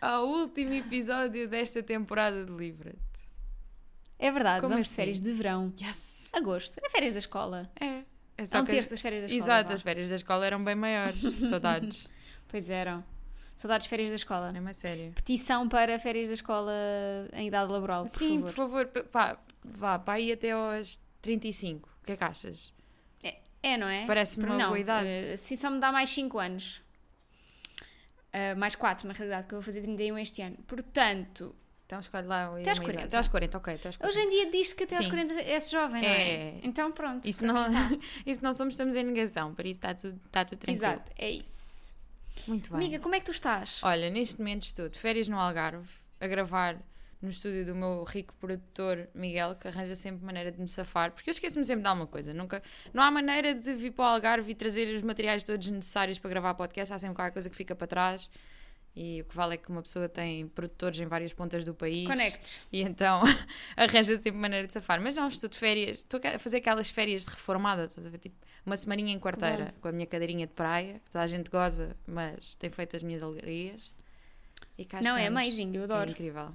Ao último episódio desta temporada de Livra-te. É verdade, Como vamos de assim? férias de verão. Yes! Agosto, é férias da escola. É. É É um terço das férias da escola. Exato, as férias da escola eram bem maiores. Saudades. Pois eram. Saudades de férias da escola. É uma sério. Petição para férias da escola em idade laboral, por Sim, favor. por favor, pá, vá, para aí até aos 35. O que é que achas? É, não é? Parece-me uma não, boa idade. eh, Assim só me dá mais 5 anos. Ah, mais 4, na realidade, que eu vou fazer 31 este ano. Portanto, Então escolhe lá Até aos uma 40. idade. Até aos 40, ok. Aos 40. hoje em dia diz que até aos Sim. 40 é jovem, não é? É. Então pronto. Isso não, isso não somos, estamos em negação, por isso está tudo, está tudo tranquilo. Exato, é isso. Muito bem. Amiga, como é que tu estás? Olha, neste momento estou de férias no Algarve, a gravar no estúdio do meu rico produtor Miguel, que arranja sempre maneira de me safar, porque eu esqueço-me sempre de alguma coisa. Nunca, não há maneira de vir para o Algarve e trazer os materiais todos necessários para gravar podcast, há sempre qualquer coisa que fica para trás. E o que vale é que uma pessoa tem produtores em várias pontas do país. Conectes. E então arranja sempre maneira de safar. Mas não, estou de férias, estou a fazer aquelas férias de reformada, estás a ver? Tipo, uma semaninha em quarteira, com a minha cadeirinha de praia, que toda a gente goza, mas tem feito as minhas alegrias. E cá Não, é estamos. amazing, eu É adoro. incrível.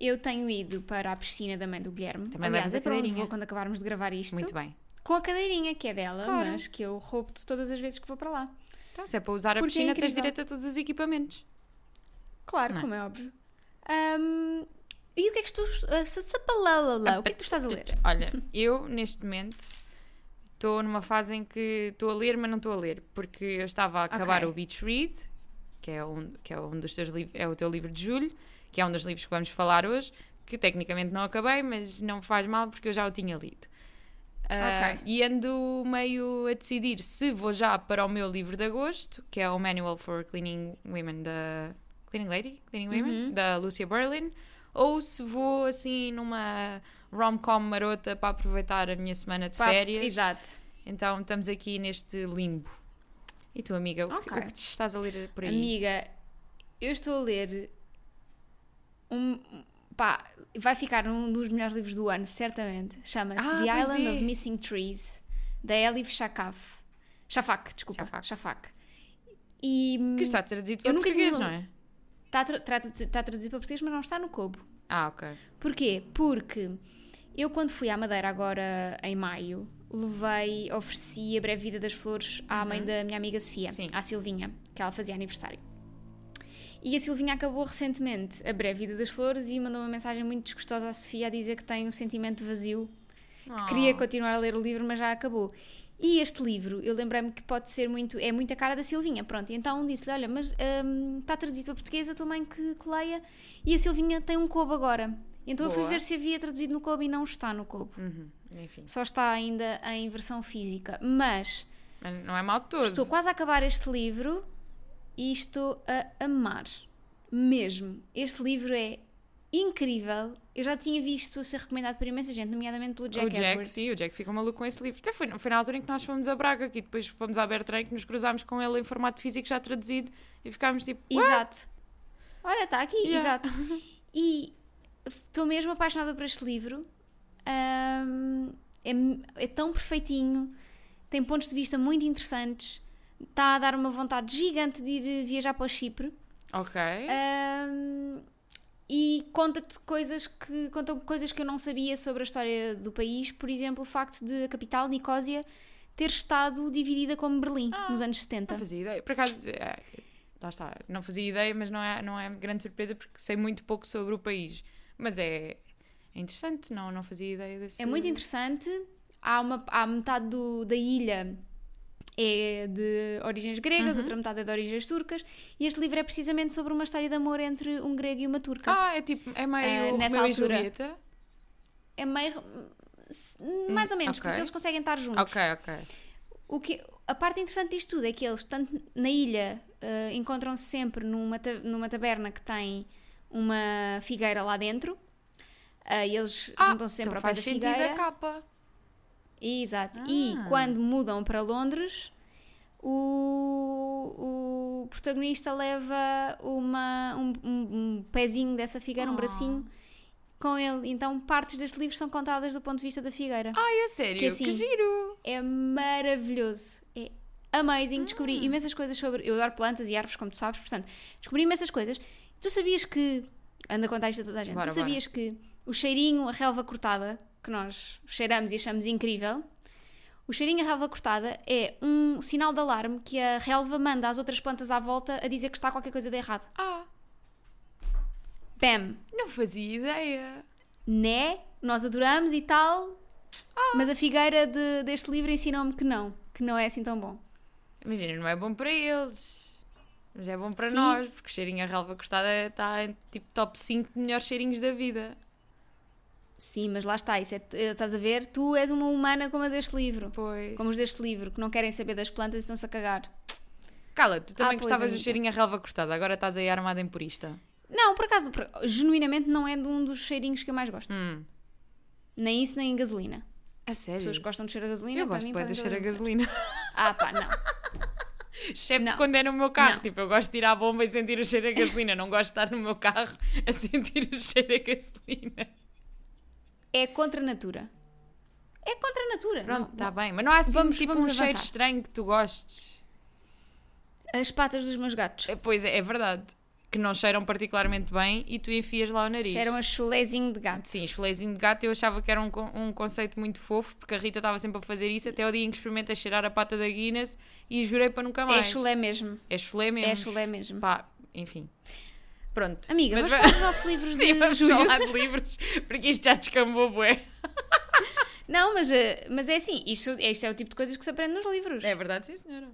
Eu tenho ido para a piscina da mãe do Guilherme. Também Aliás, é para onde vou quando acabarmos de gravar isto. Muito bem. Com a cadeirinha, que é dela, Claro. mas que eu roubo-te todas as vezes que vou para lá. Então, se é para usar a Porque é piscina, tens incrível. direito a todos os equipamentos. Claro, Não é? como é óbvio. Ahm, e o que é que tu. ah, sa- sapalalala, O que é que tu estás a ler? Olha, eu neste momento estou numa fase em que estou a ler, mas não estou a ler, porque eu estava a acabar Ok. o Beach Read, que é um, que é um dos teus livros, é o teu livro de julho, que é um dos livros que vamos falar hoje, que tecnicamente não acabei, mas não faz mal porque eu já o tinha lido. Ok. E ando meio a decidir se vou já para o meu livro de agosto, que é o Manual for Cleaning Women da Cleaning Lady, Cleaning Women, Uhum. da Lucia Berlin, ou se vou assim numa rom-com marota para aproveitar a minha semana de Pá, férias. Exato. Então estamos aqui neste limbo. E tu, amiga, o, que, o que estás a ler por aí? Amiga, eu estou a ler um. Pá, vai ficar um dos melhores livros do ano, certamente. Chama-se Ah, The Island é. of Missing Trees, da Elif Shafak. Shafak, desculpa. Shafak. Shafak. E Que está traduzido para português, não é? está, tra- trata- está traduzido para português, mas não está no Kobo. Ah, ok. Porquê? Porque eu, quando fui à Madeira agora em maio, levei, ofereci a breve vida das flores à mãe da minha amiga Sofia, Uhum. Sim. à Silvinha, que ela fazia aniversário. E a Silvinha acabou recentemente a breve vida das flores e mandou uma mensagem muito desgostosa à Sofia a dizer que tem um sentimento vazio, Oh. queria continuar a ler o livro, mas já acabou. E este livro, eu lembrei-me que pode ser muito, é muito a cara da Silvinha, pronto, e então disse-lhe, olha, mas hum, está traduzido para português, a tua mãe que, que leia, e a Silvinha tem um Kobo agora. Então eu fui Boa. ver se havia traduzido no Kobo e não está no Kobo. Uhum, Só está ainda em versão física. Mas não é mal todo. estou quase a acabar este livro e estou a amar. Mesmo. Este livro é incrível. Eu já tinha visto ser recomendado por imensa gente, nomeadamente pelo Jack o Jack, Edwards. sim, o Jack ficou maluco com esse livro. Até foi, foi na altura em que nós fomos a Braga, que depois fomos à Bertrand, que nos cruzámos com ele em formato físico já traduzido e ficámos tipo, "What?" Exato. Olha, está aqui, Yeah. exato. E estou mesmo apaixonada por este livro. Ahm, é, é tão perfeitinho, tem pontos de vista muito interessantes, está a dar uma vontade gigante de ir viajar para o Chipre. ok. Ahm, e conta-te coisas que conta coisas que eu não sabia sobre a história do país, por exemplo, o facto de a capital, Nicósia, ter estado dividida como Berlim Ah, nos anos 70. Não fazia ideia. Por acaso, é, lá está, não fazia ideia, mas não é, não é grande surpresa porque sei muito pouco sobre o país. Mas é, é interessante, não, não fazia ideia desse. É muito interessante. Há, uma, há metade do- da ilha é de origens gregas, Uhum. outra metade é de origens turcas, e este livro é precisamente sobre uma história de amor entre um grego e uma turca. Ah, é tipo, é meio Ah, nessa Romeu e altura. Julieta. É meio. mais ou menos, ok. porque eles conseguem estar juntos. Ok, ok. O que, a parte interessante disto tudo é que eles, tanto na ilha, eh, encontram-se sempre numa, ta- numa taberna que tem uma figueira lá dentro. Eh, e eles Ah, juntam-se sempre então ao pé faz da sentido figueira. a capa. Exato. E Ah. quando mudam para Londres, o, o protagonista leva uma, um, um- um pezinho dessa figueira, um Oh. bracinho, com ele. Então, partes deste livro são contadas do ponto de vista da figueira. Ai, é sério? Que Que, assim- giro! É maravilhoso. É amazing. Descobri Hum. imensas coisas sobre. Eu adoro plantas e árvores, como tu sabes, portanto, descobri imensas coisas. Tu sabias que. Anda a contar isto a toda a gente. Bora, tu sabias que o cheirinho, a relva cortada, que nós cheiramos e achamos incrível, o cheirinho a relva cortada é um sinal de alarme que a relva manda às outras plantas à volta a dizer que está qualquer coisa de errado. Ah, Bam! não fazia ideia. Né? Nós adoramos e tal, Ah. mas a figueira de- deste livro ensinou-me que não, que não é assim tão bom. Imagina, não é bom para eles. Mas é bom para Sim. nós, porque cheirinho a relva cortada está em tipo top 5 de melhores cheirinhos da vida. Sim, mas lá está, isso é, estás a ver? Tu és uma humana como a deste livro. Pois. Como os deste livro, que não querem saber das plantas e estão-se a cagar. Cala, tu também Ah, pois, gostavas do amiga. cheirinho a relva cortada, agora estás aí armada em purista. Não, por acaso, por- genuinamente não é de um dos cheirinhos que eu mais gosto. Hum. Nem isso, nem gasolina. A sério? Pessoas que gostam de cheiro a gasolina, Eu gosto mim bem do cheiro a gasolina. Ah pá, não. Excepto Não. quando é no meu carro. Não. Tipo, eu gosto de ir à bomba e sentir o cheiro a gasolina. Não gosto de estar no meu carro a sentir o cheiro a gasolina. É contra a natura. É contra a natura. Pronto, está bem. Mas não há assim Vamos- tipo vamos um cheiro avançar. estranho que tu gostes. As patas dos meus gatos. É, Pois é, é verdade. Que não cheiram particularmente bem e tu enfias lá o nariz. Cheiram a chulezinho de gato. Sim, chulezinho de gato eu achava que era um, um conceito muito fofo, porque a Rita estava sempre a fazer isso até o dia em que experimentei cheirar a pata da Guinness e jurei para nunca É mais. chulé mesmo. É chulé mesmo. É chulé mesmo. Pá, enfim. Pronto. Amiga, Mas vamos dos nossos livros Sim, de vamos julho. falar de livros, porque isto já descambou, bué. Não, mas, eh, mas é assim, isto, isto é o tipo de coisas que se aprende nos livros. É verdade, sim, senhora.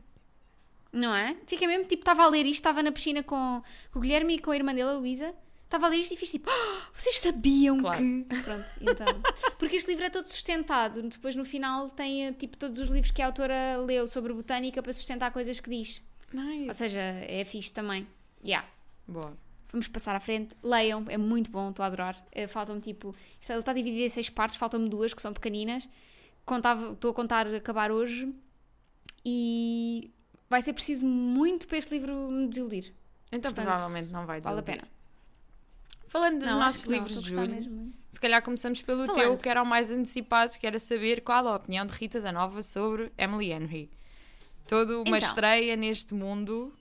Não é? Fica mesmo, tipo, estava a ler isto, estava na piscina com, com o Guilherme e com a irmã dele, a Luísa. Estava a ler isto e fiz tipo, "Ah, vocês sabiam Claro. que. Pronto, então. Porque este livro é todo sustentado. Depois no final tem eh, tipo todos os livros que a autora leu sobre botânica para sustentar coisas que diz. Ou Nice. seja, é fixe também. Yeah. Boa. Vamos passar à frente. Leiam, é muito bom, estou a adorar. Eh, Faltam-me tipo. isto- Ele está dividido em seis partes, faltam-me duas que são pequeninas. Contava- Estou a contar acabar hoje e vai ser preciso muito para este livro me desiludir. Então Portanto, provavelmente não vai Vale a desiludir. pena. Falando dos Não, nossos não, livros estou de julho, mesmo. se calhar começamos pelo Falando. teu, que era o mais antecipado, que era saber qual a opinião de Rita da Nova sobre Emily Henry. Toda uma Então. estreia neste mundo.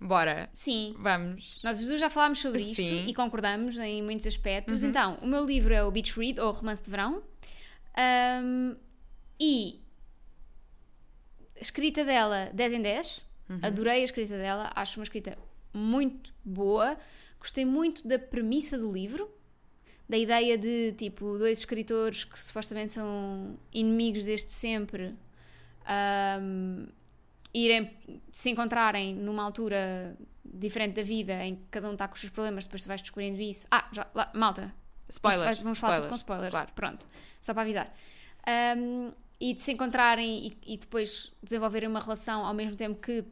Bora, Sim, vamos. nós os dois já falámos sobre isto Sim. e concordamos em muitos aspectos. Uhum. Então, o meu livro é o Beach Read, ou Romance de Verão. Ahm, e a escrita dela, 10 em 10. Uhum. Adorei a escrita dela, acho uma escrita muito boa. Gostei muito da premissa do livro, da ideia de tipo dois escritores que supostamente são inimigos desde sempre ahm, irem se encontrarem numa altura diferente da vida em que cada um está com os seus problemas, depois tu vais descobrindo isso. Ah, já, lá, malta, Spoilers. vai- vamos falar tudo com spoilers. spoilers. Claro. Pronto, só para avisar. Um, e de se encontrarem e, e depois desenvolverem uma relação ao mesmo tempo que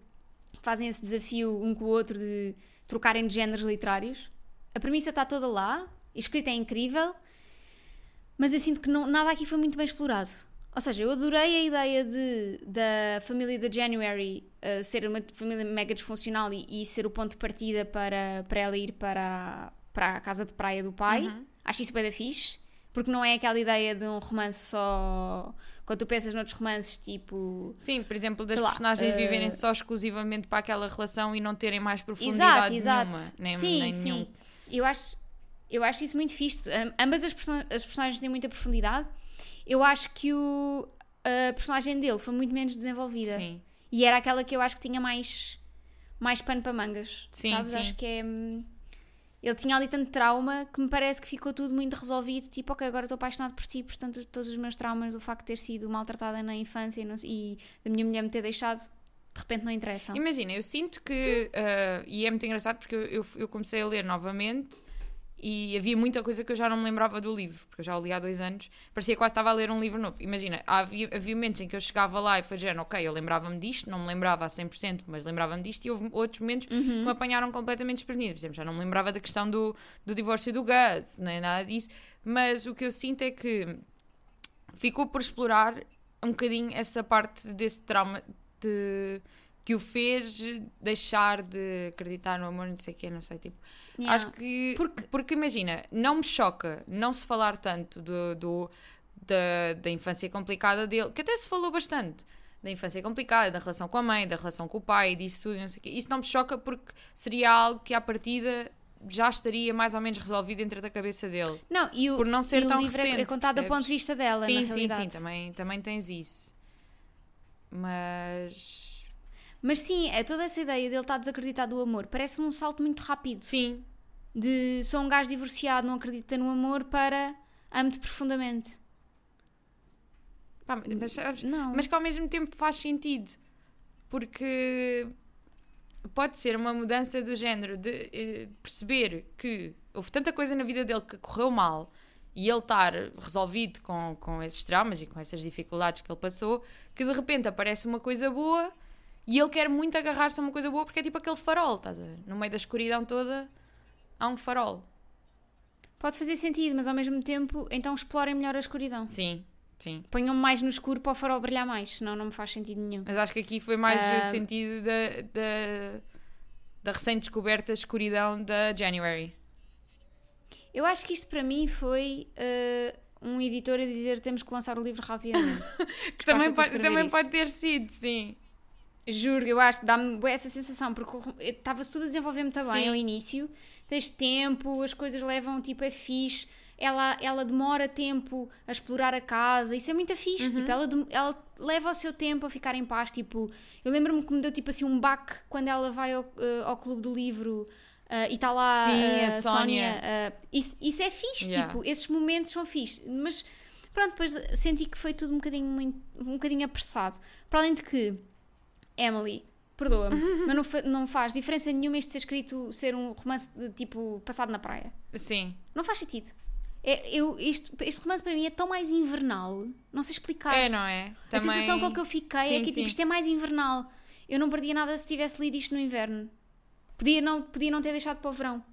fazem esse desafio um com o outro de trocarem de géneros literários. A premissa está toda lá, a escrita é incrível, mas eu sinto que não- nada aqui foi muito bem explorado. Ou seja, eu adorei a ideia de, da família da January uh, ser uma família mega disfuncional e, e ser o ponto de partida para, para ela ir para, a- para a casa de praia do pai. Uhum. Acho isso bem da fixe, porque não é aquela ideia de um romance só. Quando tu pensas noutros romances, tipo. Sim, por exemplo, das lá, personagens eh, viverem só exclusivamente para aquela relação e não terem mais profundidade Exato, exato. nenhuma. Nem, sim, nem sim. nenhum. Eu acho, eu acho isso muito fixe. Am- Ambas as, person- as personagens têm muita profundidade. Eu acho que o, a personagem dele foi muito menos desenvolvida. Sim. E era aquela que eu acho que tinha mais, mais pano para mangas. Sim, sabes? sim. Acho que é. hum, Ele tinha ali tanto trauma que me parece que ficou tudo muito resolvido. Tipo, ok, agora estou apaixonado por ti, portanto, todos os meus traumas do facto de ter sido maltratada na infância e, não- e da minha mulher me ter deixado, de repente não interessam. Imagina, eu sinto que, uh, e é muito engraçado porque eu, eu, eu comecei a ler novamente e havia muita coisa que eu já não me lembrava do livro, porque eu já o li há dois anos, parecia que quase estava a ler um livro novo. Imagina, havia, havia momentos em que eu chegava lá e foi género, ok, eu lembrava-me disto, não me lembrava a 100%, mas lembrava-me disto, e houve outros momentos que me apanharam completamente desprevenido. Por exemplo, já não me lembrava da questão do, do divórcio do Gus, nem nada disso, mas o que eu sinto é que ficou por explorar um bocadinho essa parte desse trauma de que o fez deixar de acreditar no amor, não sei o quê, não sei, tipo. Yeah. Acho que. Porque, porque imagina, não me choca não se falar tanto do, do- da, da infância complicada dele, que até se falou bastante. Da infância complicada, da relação com a mãe, da relação com o pai, disso tudo, não sei o quê. Isso não me choca porque seria algo que à partida já estaria mais ou menos resolvido dentro da cabeça dele. Não, e o, Por não ser e o tão livro é- recente, é contado do percebes? ponto de vista dela, sim, na sim, realidade. sim, também, também tens isso. Mas. Mas sim, é toda essa ideia dele estar desacreditado do amor. Parece-me um salto muito rápido. Sim, De sou um gajo divorciado, não acredita no amor, para amo-te profundamente. Pá, mas, sabes, Não. mas que ao mesmo tempo faz sentido. Porque pode ser uma mudança do género de eh, perceber que houve tanta coisa na vida dele que correu mal e ele estar resolvido com, com esses traumas e com essas dificuldades que ele passou, que de repente aparece uma coisa boa e ele quer muito agarrar-se a uma coisa boa porque é tipo aquele farol, estás a ver? No meio da escuridão toda há um farol. Pode fazer sentido, mas ao mesmo tempo, então explorem melhor a escuridão. Sim, sim. Ponham-me mais no escuro para o farol brilhar mais, senão não me faz sentido nenhum. Mas acho que aqui foi mais Ah. o sentido da, da, da recém-descoberta escuridão da January. Eu acho que isto para mim foi eh, um editor a dizer temos que lançar o livro rapidamente. Que também, pode, também isso. pode ter sido, sim. Juro, eu acho que dá-me essa sensação, porque estava-se tudo a desenvolver muito bem Sim. ao início, tens tempo, as coisas levam, tipo, é fixe, ela, ela demora tempo a explorar a casa, isso é muito fixe, Uhum. tipo, ela, ela leva o seu tempo a ficar em paz, tipo, eu lembro-me que me deu, tipo, assim, um baque quando ela vai ao, eh, ao clube do livro eh, e está lá Sim, eh, a Sónia. eh, isso, isso é fixe, Yeah. tipo, esses momentos são fixe, mas pronto, depois senti que foi tudo um bocadinho, muito, um bocadinho apressado, para além de que Emily, perdoa-me, mas não, fa- não faz diferença nenhuma isto ser escrito, ser um romance de, tipo passado na praia. Sim. Não faz sentido. É, eu, isto, este romance para mim é tão mais invernal, não sei explicar. É, não é? A Também... sensação com que eu fiquei é Sim, que sim. tipo, isto é mais invernal. Eu não perdia nada se tivesse lido isto no inverno. Podia não, podia não ter deixado para o verão.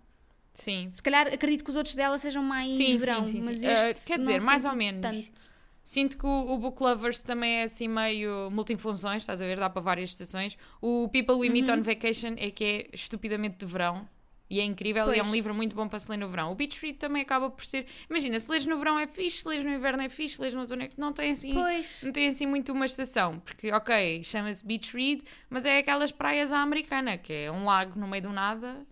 Sim. Se calhar acredito que os outros dela sejam mais Sim, sim, verão, sim, sim. mas Ah, este quer não dizer, mais ou menos. Tanto. Sinto que o, o Book Lovers também é assim meio multifunções, estás a ver? Dá para várias estações. O People We Uhum. Meet on Vacation é que é estupidamente de verão. E é incrível e é Pois. um livro muito bom para se ler no verão. O Beach Read também acaba por ser. Imagina, se lês no verão é fixe, se lês no inverno é fixe, se lês no outono é Não tem assim. Pois. Não tem assim muito uma estação. Porque, ok, chama-se Beach Read, mas é aquelas praias à americana, que é um lago no meio do nada,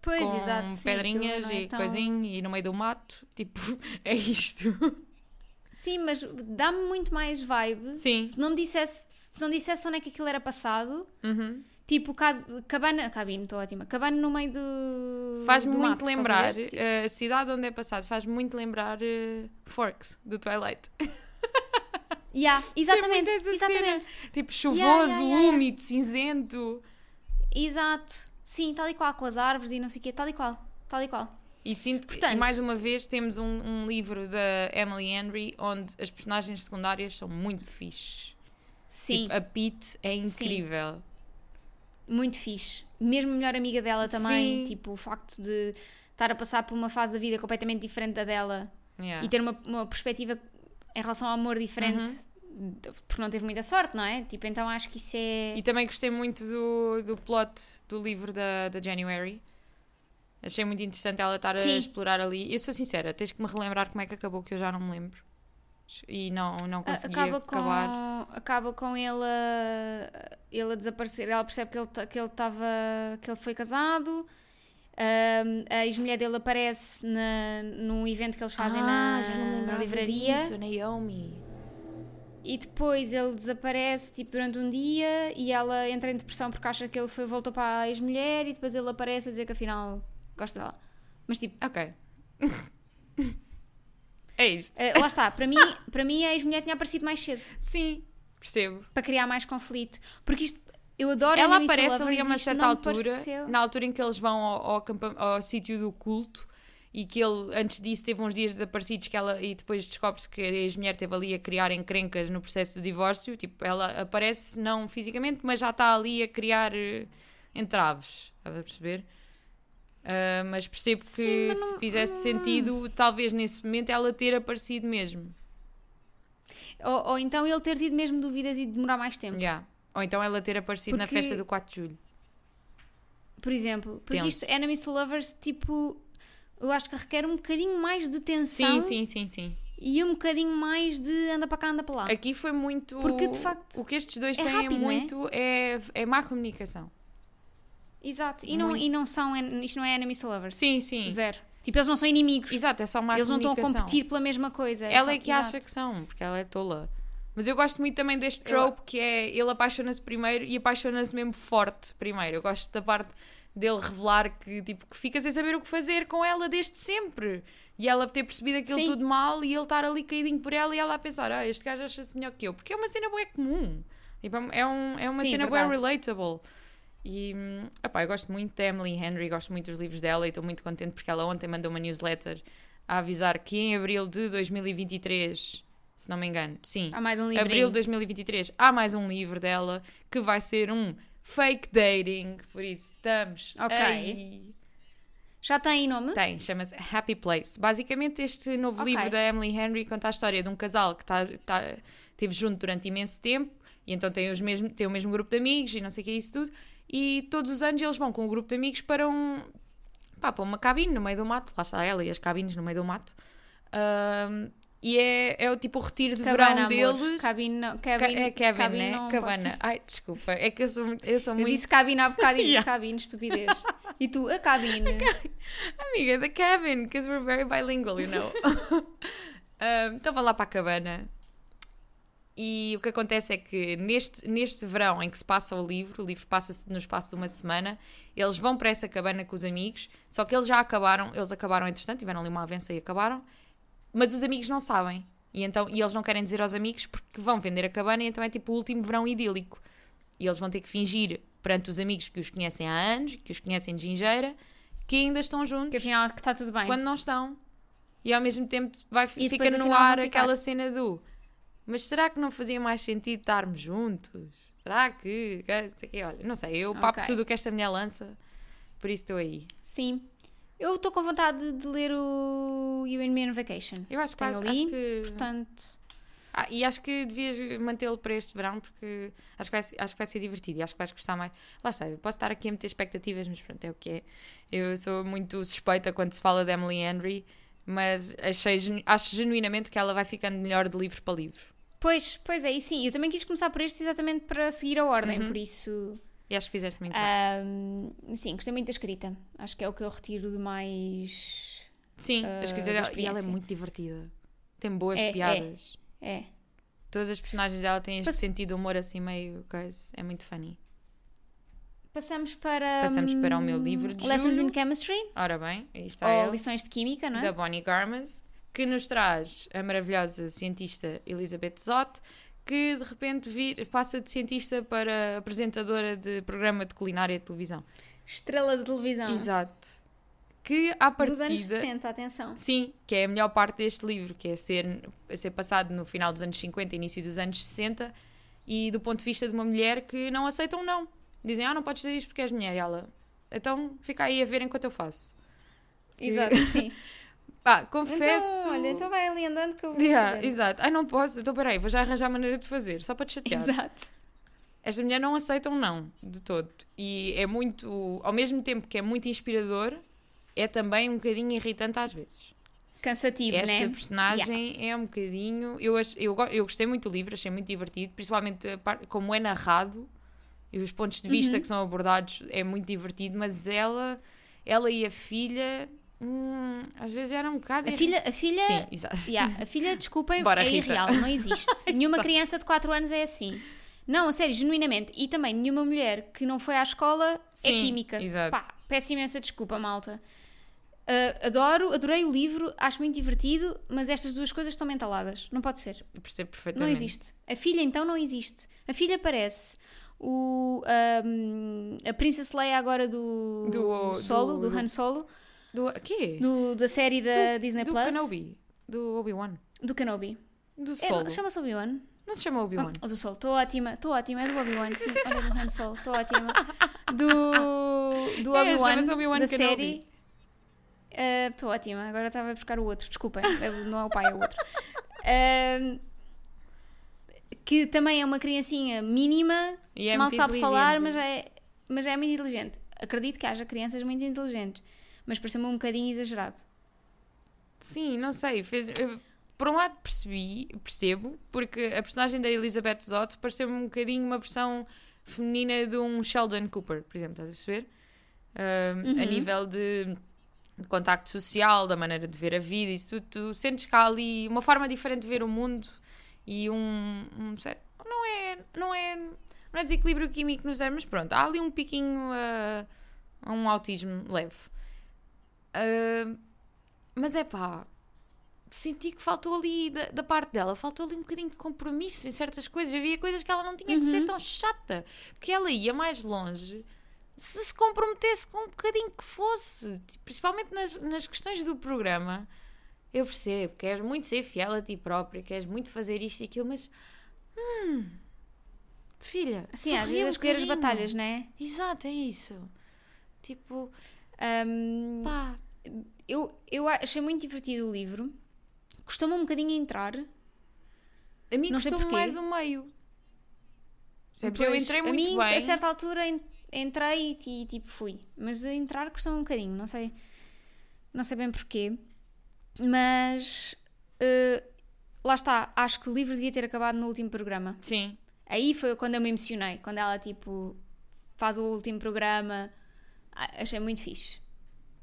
Pois, com exato. sim, pedrinhas não é e tão- coisinho, e no meio do mato. Tipo, é isto. Sim, mas dá-me muito mais vibe. Sim. Se não me dissesse, se não dissesse onde é que aquilo era passado, Uhum. tipo cab cabana, cabine, estou ótima, cabana no meio do. Faz-me muito mato, a lembrar, ver? Tipo, eh, a cidade onde é passado, faz muito lembrar eh, Forks, do Twilight. yeah, exatamente, exatamente. tipo, chuvoso, yeah, yeah. úmido, cinzento. Exato. Sim, tal e qual, com as árvores e não sei o quê, tal e qual, tal e qual. E sinto que, Portanto- e mais uma vez, temos um, um livro da Emily Henry onde as personagens secundárias são muito fixes. Sim, Tipo, a Pete é incrível. muito fixe. Mesmo a melhor amiga dela também, Sim. tipo, o facto de estar a passar por uma fase da vida completamente diferente da dela Yeah. e ter uma, uma perspectiva em relação ao amor diferente, Uhum. porque não teve muita sorte, não é? Tipo, então acho que isso é. E também gostei muito do, do plot do livro da, da January. Achei muito interessante ela estar a Sim. explorar ali. Eu sou sincera, tens que me relembrar como é que acabou, que eu já não me lembro. E não, não A- consegui acaba com, acabar. acaba com ele a, ele a desaparecer. Ela percebe que ele que ele estava que ele foi casado. Ahm, a ex-mulher dele aparece na, num evento que eles fazem na, na livraria Ah, Disso, Naomi. e depois ele desaparece tipo durante um dia e ela entra em depressão porque acha que ele foi, voltou para a ex-mulher e depois ele aparece a dizer que afinal gosta dela. Mas tipo, Ok. é isto. eh, lá está, para mim, para mim a ex-mulher tinha aparecido mais cedo. Sim, percebo. para criar mais conflito. Porque isto, eu adoro Ela aparece ali a uma certa altura, pareceu- na altura em que eles vão ao, ao, ao sítio do culto e que ele, antes disso, teve uns dias desaparecidos que ela, e depois descobre-se que a ex-mulher esteve ali a criar encrencas no processo do divórcio. Tipo, ela aparece, não fisicamente, mas já está ali a criar eh, entraves. Estás a perceber? Ah, mas percebo que Sim, mas não- fizesse sentido, talvez nesse momento, ela ter aparecido mesmo. Ou, ou então ele ter tido mesmo dúvidas e demorar mais tempo. Yeah. Ou então ela ter aparecido na Porque- festa do 4 de julho. Por exemplo, porque Tenso. isto, Enemies to Lovers, tipo, eu acho que requer um bocadinho mais de Sim, tensão sim, sim, sim. e um bocadinho mais de anda para cá, anda para lá. Aqui foi muito. Porque, de facto, O que estes dois é têm rápido, é? muito é, é má comunicação. Exato. E não, Muito. e não são, isto não é Enemies to Lovers. Sim, sim. Zero. Tipo, eles não são inimigos. Exato, é só má eles não estão a competir pela mesma coisa. Ela só- é que acha exato. que são, porque ela é tola. Mas eu gosto muito também deste Eu- trope que é ele apaixona-se primeiro e apaixona-se mesmo forte primeiro. Eu gosto da parte dele revelar que, tipo, que fica sem saber o que fazer com ela desde sempre. E ela ter percebido aquilo Sim. tudo mal e ele estar ali caidinho por ela e ela a pensar, ah, este gajo acha-se melhor que eu. Porque é uma cena boa comum. Tipo, é, um, é uma Sim, cena boa relatable. E, epá, eu gosto muito da Emily Henry, gosto muito dos livros dela e estou muito contente porque ela ontem mandou uma newsletter a avisar que em abril de 2023, se não me engano, sim, Há mais um abril livrinho. de 2023, há mais um livro dela que vai ser um fake dating, por isso estamos Ok. aí. Já tem nome? Tem, chama-se Happy Place. Basicamente, este novo Ok. livro da Emily Henry conta a história de um casal que tá, tá, esteve junto durante imenso tempo e então tem, os mesmo, tem o mesmo grupo de amigos e não sei o que é isso tudo. E todos os anos eles vão com o grupo de amigos para um pá, para uma cabine no meio do mato. Lá está ela e as cabines no meio do mato. Ahm, e é, é o tipo o retiro de Cabana, verão amor. deles. Cabine não. Ca- Cabine, é Kevin, cabine né? não Cabana. Ai, desculpa, é que eu sou, muito- eu sou Eu muito. disse cabine há bocado e disse cabine, estupidez. E tu, a cabine. Amiga, the cabin, because we're very bilingual, you know. Um, então vão lá para a cabana. E o que acontece é que neste, neste verão em que se passa o livro, o livro passa-se no espaço de uma semana, eles vão para essa cabana com os amigos, só que eles já acabaram, eles acabaram entretanto, tiveram ali uma avença e acabaram, mas os amigos não sabem. E, então, e eles não querem dizer aos amigos porque vão vender a cabana e então é tipo o último verão idílico. E eles vão ter que fingir perante os amigos que os conhecem há anos, que os conhecem de gingeira, que ainda estão juntos Que afinal que está tudo bem. quando não estão. E ao mesmo tempo vai, E fica no ar aquela cena do mas será que não fazia mais sentido estarmos juntos? Será que. Olha, não sei, eu papo Ok. tudo o que esta mulher lança, por isso estou aí. Sim. Eu estou com vontade de ler o You and Me on Vacation. Eu acho que, Tenho vais- ali, acho que Portanto, Ah, e acho que devias mantê-lo para este verão porque acho que, vai, acho que vai ser divertido e acho que vais gostar mais. Lá está, eu posso estar aqui a meter expectativas, mas pronto, é o que é. Eu sou muito suspeita quando se fala de Emily Henry, mas achei, acho genuinamente que ela vai ficando melhor de livro para livro. Pois, pois é, e sim, eu também quis começar por este exatamente para seguir a ordem, Uhum. por isso. E acho que fizeste muito bem. ahm, sim, gostei muito da escrita. Acho que é o que eu retiro de mais. Sim, ah, a escrita da dela. E ela é muito divertida. Tem boas É, é. piadas. É. Todas as personagens dela têm este Pass- sentido de humor assim meio coisa. É muito funny. Passamos para. Passamos para o meu hum, livro de Lessons julho. in Chemistry, Ora bem, aí está ou lições de química, não é? da Bonnie Garmas, que nos traz a maravilhosa cientista Elizabeth Zott, que de repente vir- passa de cientista para apresentadora de programa de culinária de televisão. Estrela de televisão. Exato. Que à Dos anos partida. 60, atenção. Sim, que é a melhor parte deste livro, que é ser, ser passado no final dos anos 50, início dos anos 60, e do ponto de vista de uma mulher que não aceitam não. Dizem, ah, não podes dizer isto porque és mulher. E ela, então fica aí a ver enquanto eu faço. Exato, sim. Ah, confesso. Então, olha, então vai ali andando que eu vou Yeah, fazer. exato. Ai, não posso. Então, peraí, vou já arranjar maneira de fazer, só para te chatear. Exato. Esta mulher não aceita um não, de todo. E é muito, ao mesmo tempo que é muito inspirador, é também um bocadinho irritante às vezes. Cansativo, Esta né? personagem é um bocadinho. Eu, eu, eu gostei muito do livro, achei muito divertido, principalmente parte- como é narrado e os pontos de vista Uhum. que são abordados é muito divertido, mas ela, ela e a filha, hum, às vezes era um bocado. A filha, a filha, Sim, exato. yeah, a filha, desculpem, Bora, é Rita. irreal, não existe. Nenhuma criança de 4 anos é assim. Não, a sério, genuinamente. E também nenhuma mulher que não foi à escola é Sim, química. exato. Pá, peço imensa desculpa, malta. Ah, adoro, adorei o livro, acho muito divertido, mas estas duas coisas estão mentaladas. Não pode ser. Eu percebo Não perfeitamente. existe. A filha então não existe. A filha parece o, ahm, a Princess Leia agora do, Do- Solo, do- do, Han Solo, Do quê? do- da série da Disney do Plus. Kenobi. Do Obi-Wan. Do Kenobi. Do É, Solo. não- Chama-se Obi-Wan. Não se chama Obi-Wan. Ah, do Solo. Estou ótima. Estou ótima. É do Obi-Wan. Sim, olha do Han Solo. Estou ótima. Do, do É, Obi-Wan, chama-se Obi-Wan da Kenobi. série. Estou ótima. Agora estava a buscar o outro. Desculpem. É Não é o pai, é o outro. Ahm, que também é uma criancinha mínima, é mal sabe falar, mas é, mas é muito inteligente. Acredito que haja crianças muito inteligentes, mas pareceu-me um bocadinho exagerado. Sim, não sei. Fez, eu, por um lado percebi, percebo, porque a personagem da Elizabeth Zott pareceu-me um bocadinho uma versão feminina de um Sheldon Cooper, por exemplo, estás a perceber? A Uhum. nível de, de contacto social, da maneira de ver a vida, isso tudo, tu sentes que há ali uma forma diferente de ver o mundo e um, um certo- não é, não é, não é desequilíbrio químico no zero, mas pronto, há ali um piquinho a, a um autismo leve. Mas é pá, senti que faltou ali da, da parte dela, faltou ali um bocadinho de compromisso em certas coisas. Havia coisas que ela não tinha que ser tão chata, que ela ia mais longe se se comprometesse com um bocadinho que fosse, Tipo, principalmente nas, nas questões do programa. Eu percebo, queres muito ser fiel a ti própria, queres muito fazer isto e aquilo, mas. Hum, filha, Sim, às vezes um a escolher as batalhas, não é? Exato, é isso. Tipo, Ahm, pá, eu, eu achei muito divertido o livro. Custou-me um bocadinho a entrar. A mim custou-me porquê. mais um meio. Percebes? Eu entrei a muito mim, bem. A certa altura en- entrei e, ti- tipo fui. Mas a entrar custou-me um bocadinho. Não sei, não sei bem porquê. Mas eh, lá está. Acho que o livro devia ter acabado no último programa. Sim. Aí foi quando eu me emocionei. Quando ela tipo faz o último programa. Ah, Achei muito fixe.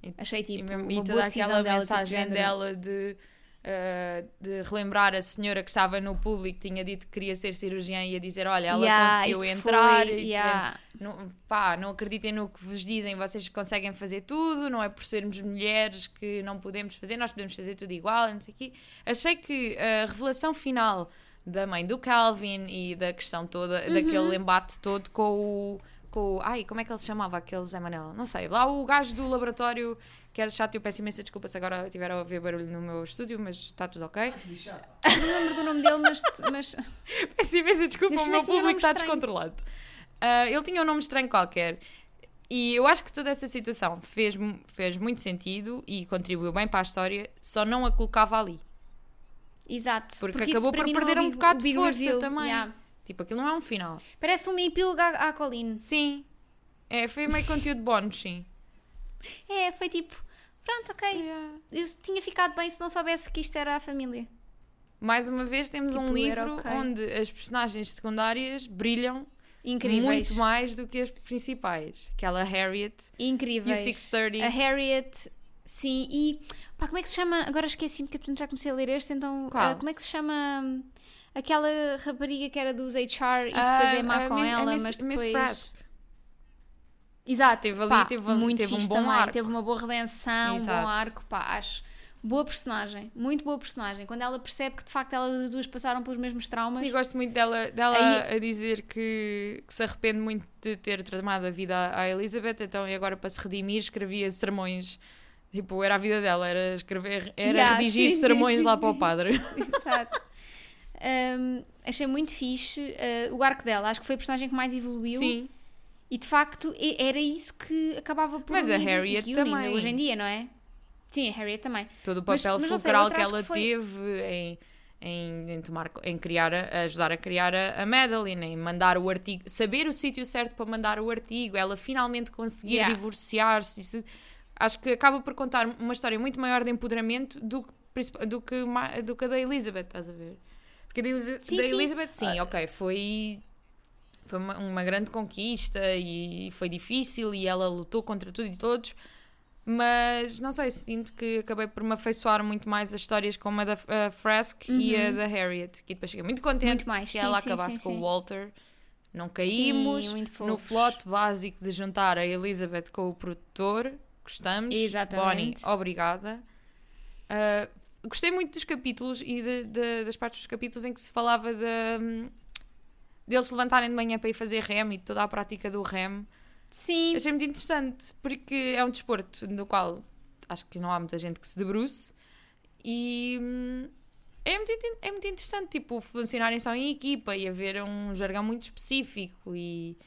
E- Achei E, tipo mesmo- e boa toda aquela dela, tipo, mensagem género. dela de, uh, de relembrar a senhora que estava no público, tinha dito que queria ser cirurgiã e a dizer: Olha, ela Yeah, conseguiu e entrar. foi, e yeah. dizendo, não, pá, não acreditem no que vos dizem, vocês conseguem fazer tudo, não é por sermos mulheres que não podemos fazer, nós podemos fazer tudo igual, não sei quê. Achei que a revelação final da mãe do Calvin e da questão toda, Uhum. daquele embate todo com o. Com o ai, como é que ele se chamava aquele Zé Manela? Não sei. Lá o gajo do laboratório que era chato e eu peço imensa desculpa se agora tiveram a ver barulho no meu estúdio, mas está tudo ok. Não lembro do nome dele, mas, mas Peço imensa desculpa, o meu público está descontrolado. Ah, ele tinha um nome estranho qualquer. E eu acho que toda essa situação fez, fez muito sentido e contribuiu bem para a história, só não a colocava ali. exato. Porque isso acabou por é perder um big- bocado de força reveal. também. Yeah. Tipo, aquilo não é um final. Parece um epílogo à, à Colleen. Sim. É, foi meio conteúdo bónus, sim. É, foi tipo, pronto, ok. Yeah. Eu tinha ficado bem se não soubesse que isto era a família. Mais uma vez temos um Tipo, era livro ok. onde as personagens secundárias brilham Incríveis. muito mais do que as principais. Aquela Harriet e o Incríveis. 630. A Harriet, sim, e pá, como é que se chama? Agora esqueci-me que já comecei a ler este, então ah, como é que se chama aquela rapariga que era dos HR e depois Ah, é má com ela, mas depois. Exato, Teve ali- pá, teve ali- muito teve um bom também, arco. teve uma boa redenção, um Exato. bom arco, pá, acho. Boa personagem, muito boa personagem. Quando ela percebe que de facto elas as duas passaram pelos mesmos traumas. E gosto muito dela, dela Aí- a dizer que, que se arrepende muito de ter tramado a vida à, à Elizabeth, então e agora para se redimir escrevia sermões. Tipo, era a vida dela, era escrever, era Yeah, redigir sim, sermões sim, lá sim. para o padre. Exato. Um, achei muito fixe uh, o arco dela. Acho que foi a personagem que mais evoluiu. Sim. E de facto era isso que acabava por Mas a Harriet une também. hoje em dia, não é? Sim, a Harriet também. Todo o papel mas fulcral que ela que foi- teve em, em, em tomar, em criar, a, ajudar a criar a, a Madeline, em mandar o artigo, saber o sítio certo para mandar o artigo, ela finalmente conseguir Yeah. divorciar-se, acho que acaba por contar uma história muito maior de empoderamento do que, do que, do que a da Elizabeth, estás a ver? Porque da, Sim, da sim. Elizabeth, sim, Ah. ok, foi. Foi uma, uma grande conquista e foi difícil e ela lutou contra tudo e todos, mas não sei, sinto que acabei por me afeiçoar muito mais as histórias como a da a Frask e a da Harriet, que depois fiquei muito contente Uhum. Muito mais, que sim, ela sim, acabasse sim, com sim. o Walter. Não caímos Sim, no plot básico de juntar a Elizabeth com o produtor. Gostamos. Exatamente. Bonnie, obrigada. Ah, gostei muito dos capítulos e de- de- das partes dos capítulos em que se falava de, hum, deles se levantarem de manhã para ir fazer rem e de toda a prática do rem. Sim, Achei muito interessante, porque é um desporto no qual acho que não há muita gente que se debruce e hum, é muito, é muito interessante, tipo, funcionarem só em equipa e haver um jargão muito específico e,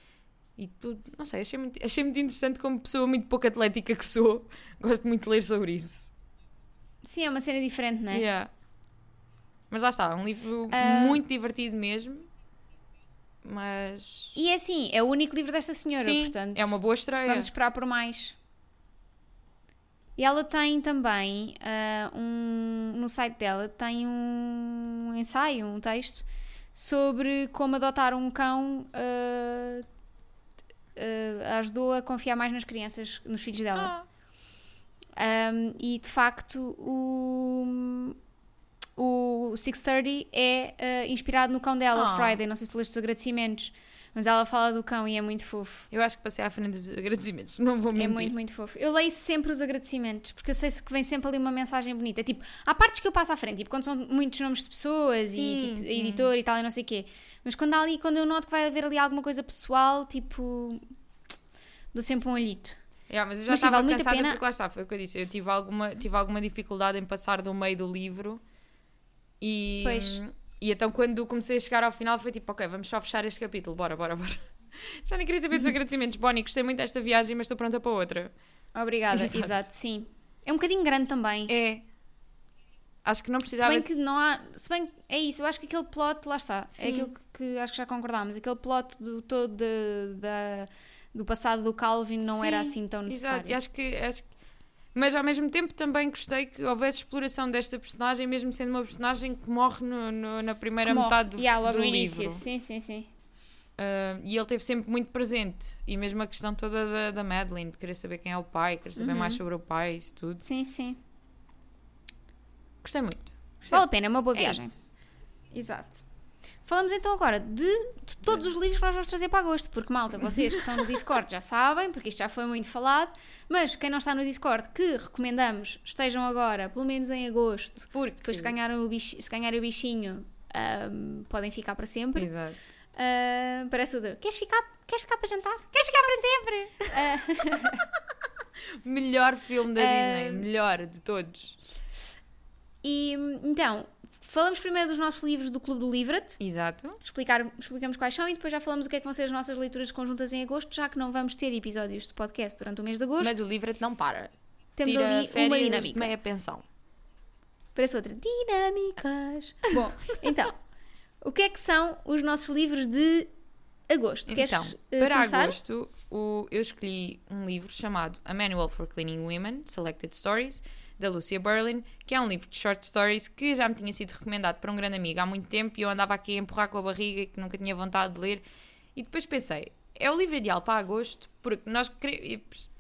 e tudo. Não sei, achei muito, achei muito interessante como pessoa muito pouco atlética que sou. Gosto muito de ler sobre isso. Sim, é uma cena diferente, não é? Yeah. Mas lá está, um livro Ah. muito divertido mesmo. mas. E é assim, é o único livro desta senhora, Sim, portanto. é uma boa estreia. Vamos esperar por mais. E ela tem também ah, um. No site dela tem um ensaio, um texto sobre como adotar um cão ah, ah, ajudou a confiar mais nas crianças, nos filhos dela. Ah, Um, e de facto o, o 630 é ah, inspirado no cão dela, Ah. Friday. Não sei se tu leste os agradecimentos, mas ela fala do cão e é muito fofo. eu acho que passei à frente dos agradecimentos. Não vou mentir. É muito, muito fofo. Eu leio sempre os agradecimentos, porque eu sei que vem sempre ali uma mensagem bonita. Tipo, há partes que eu passo à frente, tipo, quando são muitos nomes de pessoas Sim, e tipo, sim. editor e tal e não sei o quê. Mas quando há ali, quando eu noto que vai haver ali alguma coisa pessoal, tipo, dou sempre um olhito. Yeah, mas eu já Mas estava vale cansada pena. porque lá está, foi o que eu disse. Eu tive alguma, tive alguma dificuldade em passar do meio do livro e, Pois. e então quando comecei a chegar ao final foi tipo, ok, vamos só fechar este capítulo, bora, bora, bora. Já nem queria saber dos agradecimentos. Bonnie, gostei muito desta viagem, mas estou pronta para outra. Obrigada, Exato. exato, sim. É um bocadinho grande também. É. Acho que não Se precisava. bem de- que não há. Se bem que é isso, eu acho que aquele plot, lá está. Sim. É aquilo que acho que já concordámos. Aquele plot do todo da, do passado do Calvin não era Sim, assim tão necessário. Exato, e acho que, acho que- Mas ao mesmo tempo também gostei que houvesse exploração desta personagem, mesmo sendo uma personagem que morre no- no- na primeira Como- metade do, Yeah, logo do no livro. início. Sim, sim, sim. Uh, e ele teve sempre muito presente. E mesmo a questão toda da, da Madeline, de querer saber quem é o pai, querer saber Uhum. mais sobre o pai, isso tudo. Sim, sim. Gostei muito. Gostei. Vale a pena, é uma boa É viagem. isso. Exato. Falamos então agora de, de todos os livros que nós vamos trazer para agosto, porque malta, vocês que estão no Discord já sabem, porque isto já foi muito falado, mas quem não está no Discord, que recomendamos estejam agora, pelo menos em agosto, Porque... depois se ganharem o, se ganharem o bichinho, ahm, podem ficar para sempre. Exato. Ah, parece o queres ficar, queres ficar para jantar? Queres ficar para sempre? Melhor filme da Uh, Disney. Melhor de todos. E então, falamos primeiro dos nossos livros do Clube do Livret, Exato. explicar, explicamos quais são e depois já falamos o que é que vão ser as nossas leituras conjuntas em agosto, já que não vamos ter episódios de podcast durante o mês de agosto. Mas o livro não para. temos Tira ali uma dinâmica. meia pensão. Parece outra. Dinâmicas. Bom, então, o que é que são os nossos livros de agosto? Queres Então, eh, para começar? agosto, o- eu escolhi um livro chamado A Manual for Cleaning Women, Selected Stories, da Lucia Berlin, que é um livro de short stories que já me tinha sido recomendado para um grande amigo há muito tempo e eu andava aqui a empurrar com a barriga e que nunca tinha vontade de ler. E depois pensei, é o livro ideal para agosto, porque nós,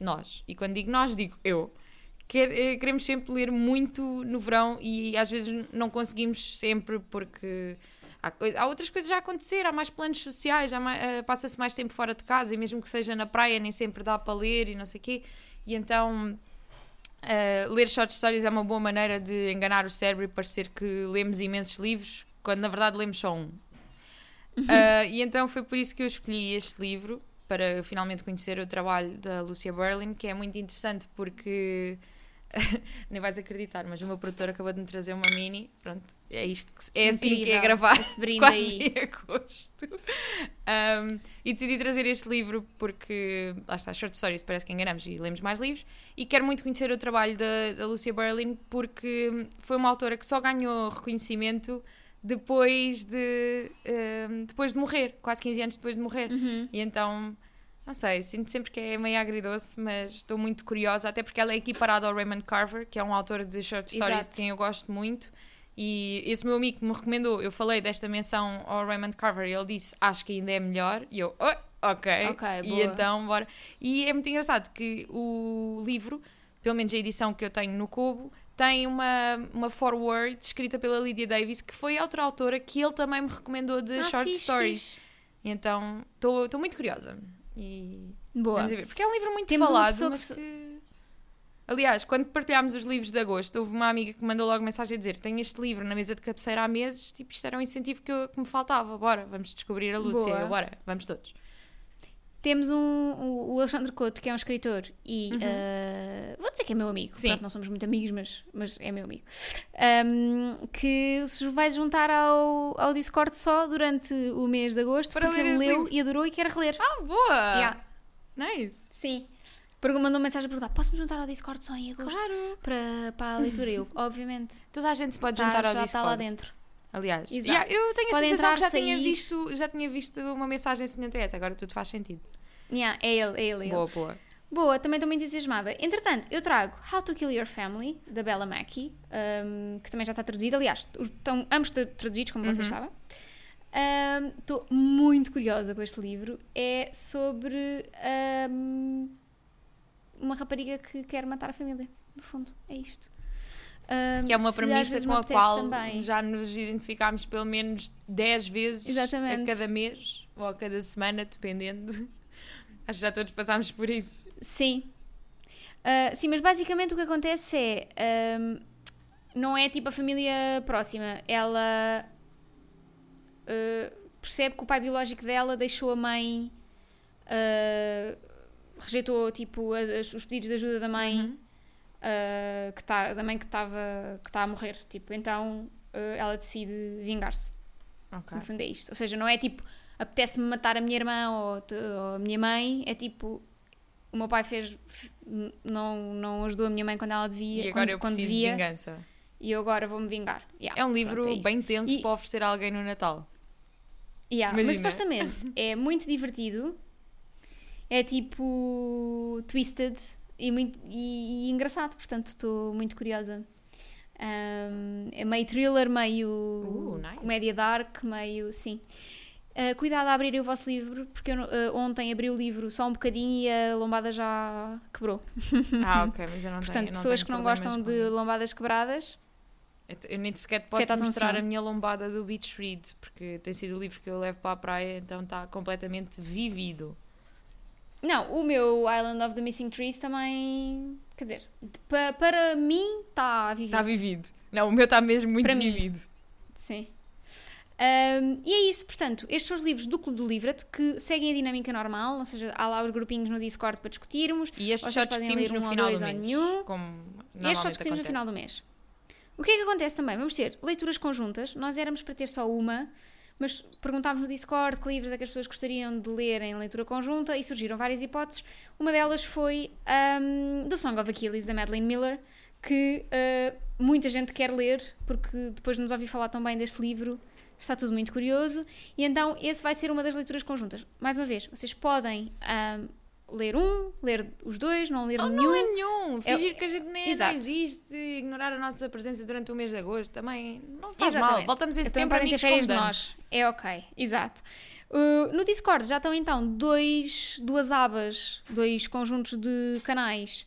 nós e quando digo nós, digo eu, eh, queremos sempre ler muito no verão e às vezes não conseguimos sempre porque há, há outras coisas a acontecer, há mais planos sociais, eh, passa-se mais tempo fora de casa e mesmo que seja na praia nem sempre dá para ler e não sei o quê. E então eh, ler short stories é uma boa maneira de enganar o cérebro e parecer que lemos imensos livros, quando na verdade lemos só um. Eh, e então foi por isso que eu escolhi este livro, para finalmente conhecer o trabalho da Lucia Berlin, que é muito interessante porque nem vais acreditar, mas o meu produtor acabou de me trazer uma mini. Pronto, é isto que é assim que é gravar quase aí. em agosto. Um, e decidi trazer este livro porque, lá está, short stories, parece que enganamos e lemos mais livros. E quero muito conhecer o trabalho da, da Lucia Berlin porque foi uma autora que só ganhou reconhecimento depois de, um, depois de morrer, quase 15 anos depois de morrer. Uhum. E então, não sei, sinto sempre que é meio agridoce, mas estou muito curiosa, até porque ela é equiparada ao Raymond Carver, que é um autor de short stories Exato. de quem eu gosto muito. E esse meu amigo que me recomendou, eu falei desta menção ao Raymond Carver e ele disse, acho que ainda é melhor. E eu, "Oh, ok. E então, bora. E é muito engraçado que o livro, pelo menos a edição que eu tenho no Cubo, tem uma, uma forward escrita pela Lydia Davis, que foi outra autora que ele também me recomendou de Ah, short fixe, stories. fixe. Então estou muito curiosa. E Boa. Porque é um livro muito Temos falado, que mas se- que... Aliás, quando partilhámos os livros de agosto, houve uma amiga que mandou logo mensagem a dizer: Tenho este livro na mesa de cabeceira há meses. Tipo, isto era um incentivo que, eu- que me faltava. Bora, vamos descobrir a Lúcia. Boa. Bora, vamos todos. Temos um, o, Alexandre Couto, que é um escritor, e Uhum. eh, vou dizer que é meu amigo, Sim. Pronto, não somos muito amigos, mas, mas é meu amigo, Ahm, que se vai juntar ao, ao Discord só durante o mês de agosto, Para porque ele leu e adorou e quer reler. Ah, boa! Yeah, Nice. Sim. Mandou uma mensagem a perguntar: posso-me juntar ao Discord só em agosto Claro. para, para a leitura? Eu, obviamente, Toda a gente se pode tá- juntar ao já Discord. está lá dentro. Aliás. Yeah, eu tenho a Pode sensação entrar, que já tinha, visto, já tinha visto uma mensagem semelhante a essa, agora tudo faz sentido. Yeah, é ele, é ele, é ele. Boa, boa. Boa, também estou muito entusiasmada. Entretanto, eu trago How to Kill Your Family, da Bella Mackie, um, que também já está traduzido. Aliás, estão ambos tra- traduzidos, como vocês Uhum. sabem. Um, Estou muito curiosa com este livro. É sobre um, uma rapariga que quer matar a família. No fundo, é isto. Um, Que é uma premissa com a qual também. já nos identificámos pelo menos 10 vezes Exatamente. a cada mês ou a cada semana, dependendo. Acho que já todos passámos por isso. Sim. Ah, sim, mas basicamente o que acontece é. ahm, não é tipo a família próxima. Ela ah, percebe que o pai biológico dela deixou a mãe. ah, rejeitou tipo as- os pedidos de ajuda da mãe. Uhum. ah, que tá, da mãe que estava que tá a morrer. Tipo, então ah, ela decide vingar-se. Ok. No fundo é isto. Ou seja, não é tipo, apetece-me matar a minha irmã ou, te- ou a minha mãe, é tipo, o meu pai fez, não, não ajudou a minha mãe quando ela devia, E agora quando, eu quando preciso devia, de vingança. e eu agora vou-me vingar. Yeah, É um livro pronto, é bem tenso E- para oferecer a alguém no Natal. Yeah, mas supostamente é muito divertido, é tipo twisted e, muito, e, e engraçado, portanto estou muito curiosa. Um, é meio thriller, meio Uh, nice. comédia dark, meio. Sim. Uh, cuidado a abrir o vosso livro, porque eu, uh, ontem abri o livro só um bocadinho e a lombada já quebrou. Ah, ok, mas eu não Portanto, tenho. não pessoas tenho que não gostam de isso. lombadas quebradas, Eu Eu nem sequer posso Afeta a mostrar atenção. a minha lombada do Beach Read, porque tem sido o livro que eu levo para a praia, então está completamente vivido. Não, o meu Island of the Missing Trees também. Quer dizer, pa- para mim está vivido. Está vivido. Não, o meu está mesmo muito Para mim. vivido. Sim. Um, e é isso, portanto, estes são os livros do Clube do Livret que seguem a dinâmica normal, ou seja, há lá os grupinhos no Discord para discutirmos. E estes só discutimos no final do mês. Estes só discutimos no final do mês. O que é que acontece também? Vamos ter leituras conjuntas. Nós éramos para ter só uma, mas perguntámos no Discord que livros é que as pessoas gostariam de ler em leitura conjunta e surgiram várias hipóteses. Uma delas foi um, The Song of Achilles, da Madeleine Miller, que uh, muita gente quer ler, porque depois de nos ouvir falar tão bem deste livro, está tudo muito curioso. E então esse vai ser uma das leituras conjuntas. Mais uma vez, vocês podem um, ler um, ler os dois, não ler Oh, nenhum. não é nenhum. É- Fingir que a gente nem, Exato. existe, ignorar a nossa presença durante o mês de agosto também não faz mal. Exatamente. Voltamos em Então setembro podem ter férias de nós. É ok, exato. Uh, no Discord já estão então dois, duas abas, dois conjuntos de canais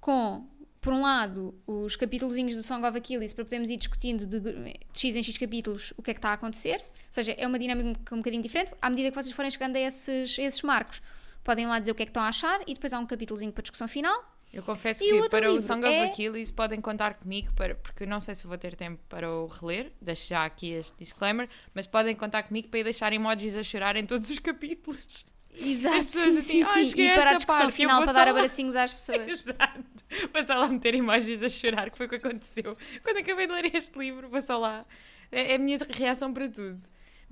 com, por um lado, os capítulozinhos do Song of Achilles para podermos ir discutindo de, de X em X capítulos o que é que está a acontecer. Ou seja, é uma dinâmica um bocadinho diferente. À medida que vocês forem chegando a esses, a esses marcos, podem lá dizer o que é que estão a achar e depois há um capítulozinho para discussão final. Eu confesso E o que outro para o Song of é- Achilles podem contar comigo, para, porque eu não sei se vou ter tempo para o reler, deixo já aqui este disclaimer, mas podem contar comigo para ir deixar emojis a chorar em todos os capítulos. Exato, sim, assim, sim, "Ah, sim. E para a discussão parte, final para dar lá." abracinhos às pessoas. Exato. Vou só lá meter emojis a chorar, que foi o que aconteceu quando acabei de ler este livro. Vou só lá. É é a minha reação para tudo.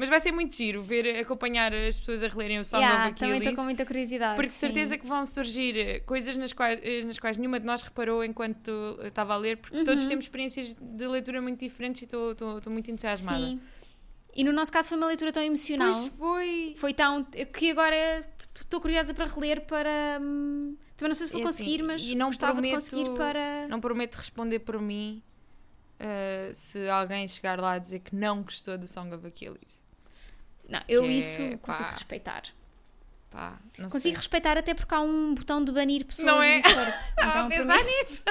Mas vai ser muito giro ver, acompanhar as pessoas a relerem o Song Yeah, of também estou Achilles. com muita curiosidade. Porque de certeza que vão surgir eh, coisas nas quais, eh, nas quais nenhuma de nós reparou enquanto estava a ler, porque todos Uhum. temos experiências de leitura muito diferentes e estou- muito entusiasmada. Sim. E no nosso caso foi uma leitura tão emocional. Pois foi. Foi tão. que agora estou curiosa para reler para. hum, também não sei se vou É assim, conseguir, mas e não gostava prometo- de conseguir para. Não prometo responder por mim eh, se alguém chegar lá a dizer que não gostou do Song of Achilles. Não, eu que é, isso consigo pá, respeitar. Pá, não Consigo sei. respeitar até porque há um botão de banir pessoas Não no é? Estava a Então, pensar para mim- nisso.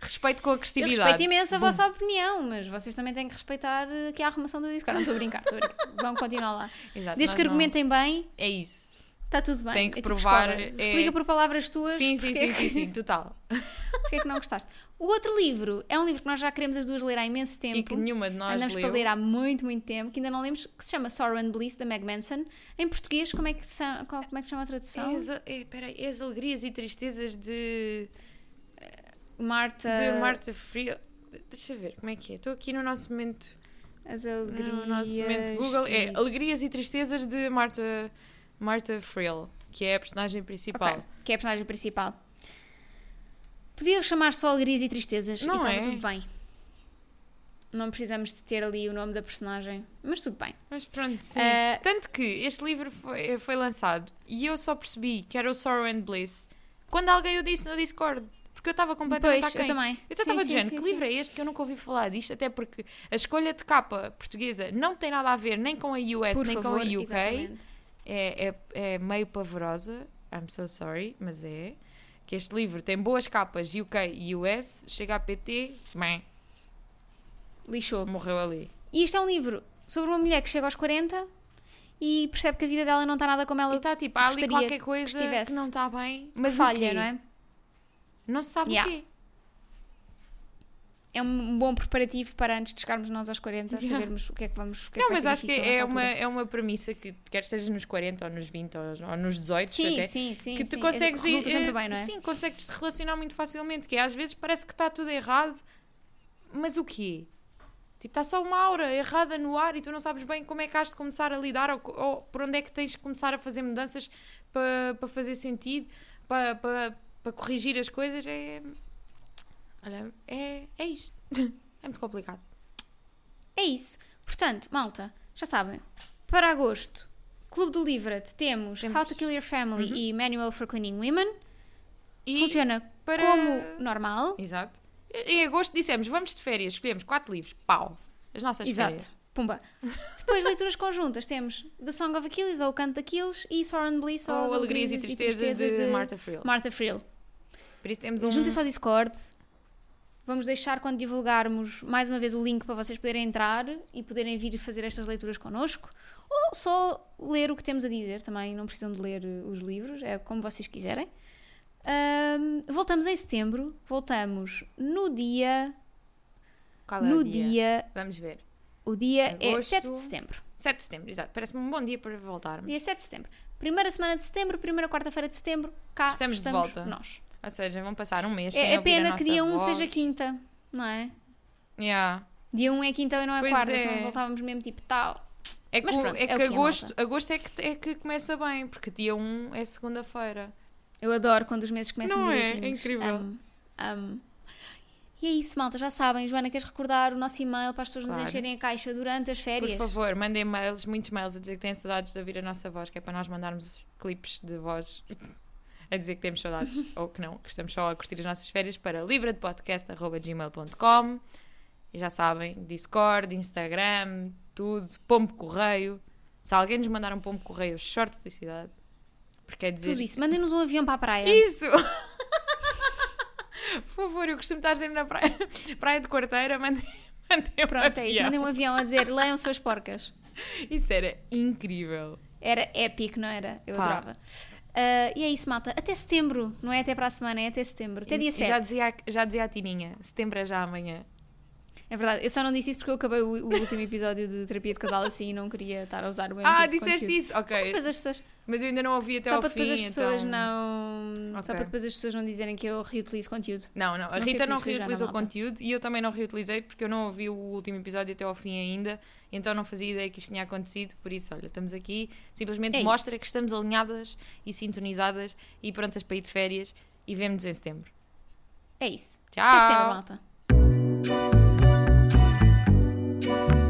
Respeito com a eu agressividade. respeito imenso a Bom, vossa opinião, mas vocês também têm que respeitar eh, aqui a arrumação do Discord. Não estou a brincar, estou a brincar. Vão continuar lá. exato, Desde que não- argumentem bem, É isso. Está tudo bem. Tem que É tipo provar, é- Explica por palavras tuas. Sim, sim, sim, é sim, que- sim, total. Porque é que não gostaste? O outro livro é um livro que nós já queremos as duas ler há imenso tempo. E que nenhuma de nós Andamos leu. para ler há muito, muito tempo, que ainda não lemos, que se chama Sorrow and Bliss, da Meg Manson. Em português, como é que se, como é que se chama a tradução? É as, é, peraí, é as alegrias e tristezas de, Marta. de Marta Frio. Deixa eu ver, como é que é? Estou aqui no nosso momento, As alegrias. no nosso momento Google. É Alegrias e Tristezas de Marta, Marta Friel, que é a personagem principal. Ok, que é a personagem principal. Podia chamar só Alegrias e Tristezas Não e estava é? tudo bem. Não precisamos de ter ali o nome da personagem. Mas tudo bem. Mas pronto, sim. Ah, Tanto que este livro foi, foi lançado e eu só percebi que era o Sorrow and Bliss quando alguém o disse no Discord. Porque eu estava completamente Pois, eu também. Eu estava dizendo, que sim. livro é este que eu nunca ouvi falar disto, até porque a escolha de capa portuguesa não tem nada a ver nem com a US, Por nem favor, com a UK. exatamente. É, é, é meio pavorosa. I'm so sorry, mas é. Que este livro tem boas capas UK e US, chega a PT, bem, Lixou. morreu ali. E isto é um livro sobre uma mulher que chega aos 40 e percebe que a vida dela não está nada como ela E está tipo, há ali qualquer coisa que, estivesse. não está bem, mas falha, não é? Não se sabe Yeah. o quê. É um bom preparativo para antes de chegarmos nós aos 40 Yeah. sabermos o que é que vamos. O que é Não, que vai mas acho que é uma, altura. é uma premissa que quer sejas nos 40 ou nos 20 ou, ou nos 18 Sim, até, sim, sim. que sim. tu consegues ir, sempre eh, bem, não é? Sim, consegues te relacionar muito facilmente, que é, às vezes parece que está tudo errado, mas o quê? Tipo, está só uma aura errada no ar e tu não sabes bem como é que has de começar a lidar ou, ou por onde é que tens de começar a fazer mudanças para para fazer sentido, para para- para corrigir as coisas. É. Olha, é, é isto. É muito complicado. É isso. Portanto, malta, já sabem, para agosto, Clube do Livret, temos, Temos. How to Kill Your Family Uhum. e Manual for Cleaning Women. E Funciona para- como normal. Exato. Em agosto dissemos, vamos de férias, escolhemos quatro livros. Pau. As nossas Exato. férias. Pumba. Depois, leituras conjuntas, temos The Song of Achilles, ou O Canto de Aquiles, e Soren Bliss, ou, Ou As Alegrias e Tristezas, de, Martha Friel. Martha Friel. Por isso temos um... Juntem-se ao Discord. Vamos deixar quando divulgarmos mais uma vez o link para vocês poderem entrar e poderem vir fazer estas leituras connosco. Ou só ler o que temos a dizer também, não precisam de ler eh, os livros, é como vocês quiserem. Ahm, voltamos em setembro, voltamos no dia. Qual é no o dia? dia. Vamos ver. O dia é Agosto. 7 de setembro. 7 de setembro, exato. Parece-me um bom dia para voltarmos. Dia 7 de setembro. Primeira semana de setembro, primeira quarta-feira de setembro, cá Estamos estamos, de volta. nós. Ou seja, vão passar um mês É, é a pena que dia 1 voz. seja quinta, não é? Yeah. Dia 1 é quinta e não é Pois quarta, é. senão voltávamos mesmo tipo tal. É que, pronto, é é que o que é, agosto, malta. agosto é, que, é que começa bem, porque dia 1 é segunda-feira. Eu adoro quando os meses começam Não é? 15. É incrível. Amo, amo. E é isso, malta, já sabem. Joana, queres recordar o nosso e-mail para as pessoas Claro. nos encherem a caixa durante as férias? Por favor, mandem mails, muitos mails a dizer que têm saudades de ouvir a nossa voz, que é para nós mandarmos clipes de voz a dizer que temos saudades, ou que não, que estamos só a curtir as nossas férias para livradepodcast.gmail.com e já sabem, Discord, Instagram, tudo, pombo correio. Se alguém nos mandar um pombo correio, de felicidade. Porque quer dizer... Tudo isso. Mandem-nos um avião para a praia. Isso! Por favor, eu costumo estar sempre na praia, praia de quarteira, mandem, mandem um Pronto, é isso. avião. Mandem um avião a dizer leiam suas porcas. Isso era incrível. Era épico, não era? Eu Pá. adorava. Ah, e é isso, malta. Até setembro. Não é até para a semana, é até setembro. Até dia e 7. Já dizia, já dizia a Tininha, setembro é já amanhã. É verdade. Eu só não disse isso porque eu acabei o, o último episódio de terapia de casal assim e não queria estar a usar o mesmo Ah, tipo disseste isso? Ok. As pessoas, Mas eu ainda não ouvi até só ao para fim, depois as pessoas então... não. Só Ok. para depois as pessoas não dizerem que eu reutilizo conteúdo. Não, não. A Não Rita não reutilizou malta. conteúdo e eu também não reutilizei porque eu não ouvi o último episódio até ao fim ainda, então não fazia ideia que isto tinha acontecido. Por isso, olha, estamos aqui, simplesmente É isso. mostra que estamos alinhadas e sintonizadas e prontas para ir de férias e vemo-nos em setembro. É isso. Tchau! Até setembro, malta. Bye.